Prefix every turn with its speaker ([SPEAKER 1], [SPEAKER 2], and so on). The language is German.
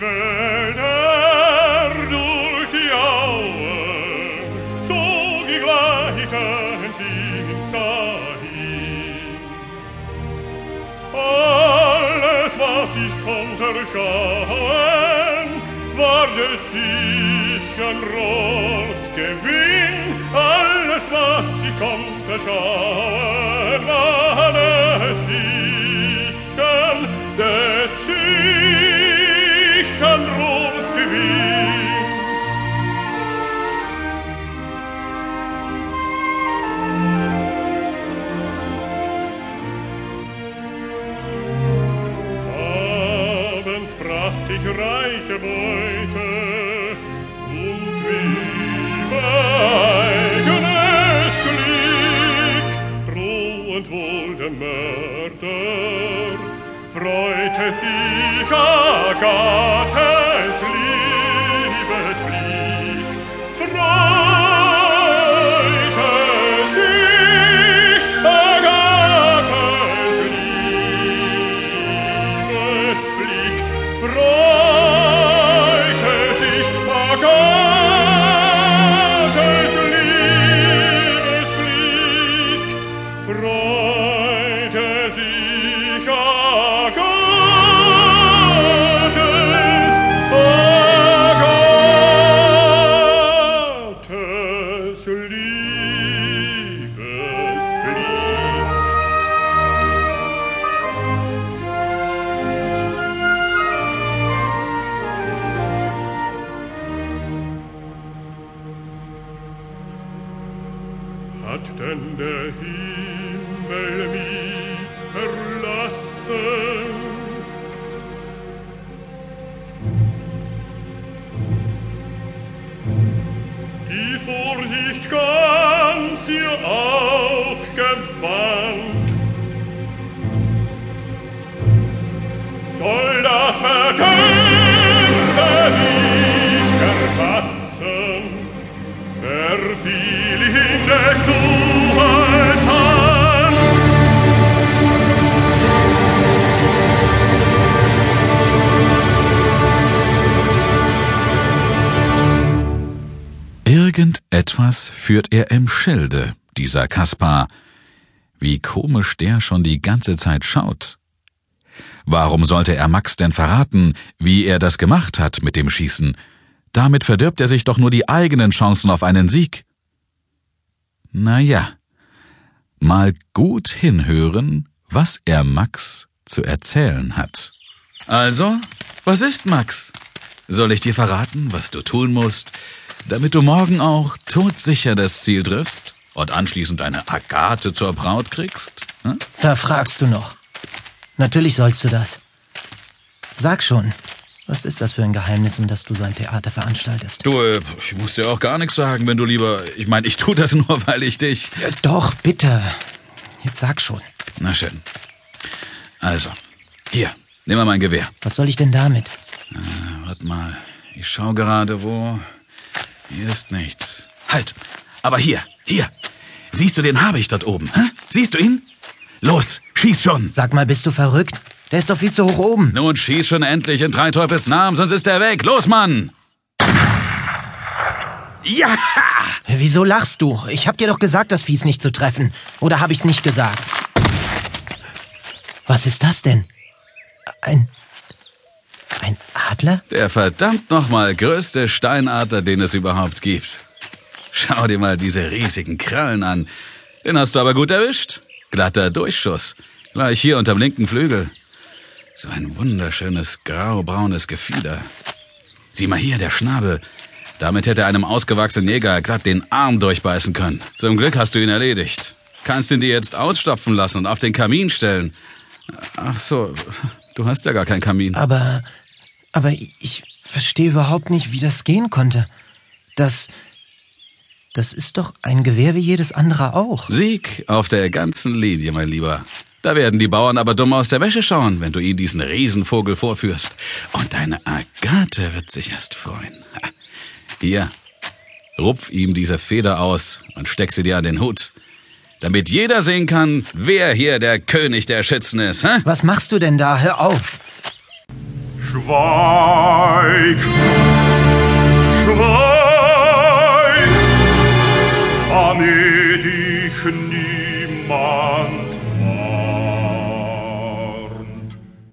[SPEAKER 1] Wälder, durch die Auen, dahin. Alles, was ich konnte schauen, war des sichern Rohrs Gewinn. Alles, was ich konnte schauen, ich reiche Beute und wie eigenes Glück. Froh und wohl der Mörder freute sich gar denn der Himmel mich verlassen. Die Vorsicht ganz ihr Aug gewandt, soll das
[SPEAKER 2] Irgendetwas führt er im Schilde, dieser Kaspar. Wie komisch der schon die ganze Zeit schaut. Warum sollte er Max denn verraten, wie er das gemacht hat mit dem Schießen? Damit verdirbt er sich doch nur die eigenen Chancen auf einen Sieg. Na ja, mal gut hinhören, was er Max zu erzählen hat. Also, was ist Max? Soll ich dir verraten, was du tun musst, damit du morgen auch todsicher das Ziel triffst und anschließend eine Agathe zur Braut kriegst? Hm?
[SPEAKER 3] Da fragst du noch. Natürlich sollst du das. Sag schon, was ist das für ein Geheimnis, um das du so ein Theater veranstaltest?
[SPEAKER 2] Du, äh, ich muss dir auch gar nichts sagen, wenn du lieber. Ich meine, ich tu das nur, weil ich dich.
[SPEAKER 3] Ja, doch, bitte. Jetzt sag schon.
[SPEAKER 2] Na schön. Also, hier, nimm mal mein Gewehr.
[SPEAKER 3] Was soll ich denn damit?
[SPEAKER 2] Warte mal, ich schau gerade wo. Hier ist nichts. Halt! Aber hier, hier. Siehst du den Habicht dort oben? Hä? Siehst du ihn? Los, schieß schon!
[SPEAKER 3] Sag mal, bist du verrückt? Der ist doch viel zu hoch oben.
[SPEAKER 2] Nun schieß schon endlich in drei Teufels Namen, sonst ist er weg. Los, Mann! Ja!
[SPEAKER 3] Wieso lachst du? Ich hab dir doch gesagt, das Viehs nicht zu treffen. Oder hab ich's nicht gesagt? Was ist das denn? Ein. Ein Adler?
[SPEAKER 2] Der verdammt nochmal größte Steinadler, den es überhaupt gibt. Schau dir mal diese riesigen Krallen an. Den hast du aber gut erwischt. Glatter Durchschuss. Gleich hier unterm linken Flügel. So ein wunderschönes graubraunes Gefieder. Sieh mal hier, der Schnabel. Damit hätte einem ausgewachsenen Jäger glatt den Arm durchbeißen können. Zum Glück hast du ihn erledigt. Kannst ihn dir jetzt ausstopfen lassen und auf den Kamin stellen. Ach so, du hast ja gar keinen Kamin.
[SPEAKER 3] Aber. Aber ich verstehe überhaupt nicht, wie das gehen konnte. Das. Das ist doch ein Gewehr wie jedes andere auch.
[SPEAKER 2] Sieg auf der ganzen Linie, mein Lieber. Da werden die Bauern aber dumm aus der Wäsche schauen, wenn du ihnen diesen Riesenvogel vorführst. Und deine Agathe wird sich erst freuen. Hier, rupf ihm diese Feder aus und steck sie dir an den Hut. Damit jeder sehen kann, wer hier der König der Schützen ist. Hä?
[SPEAKER 3] Was machst du denn da? Hör auf!
[SPEAKER 1] Schweig, schweig, damit dich niemand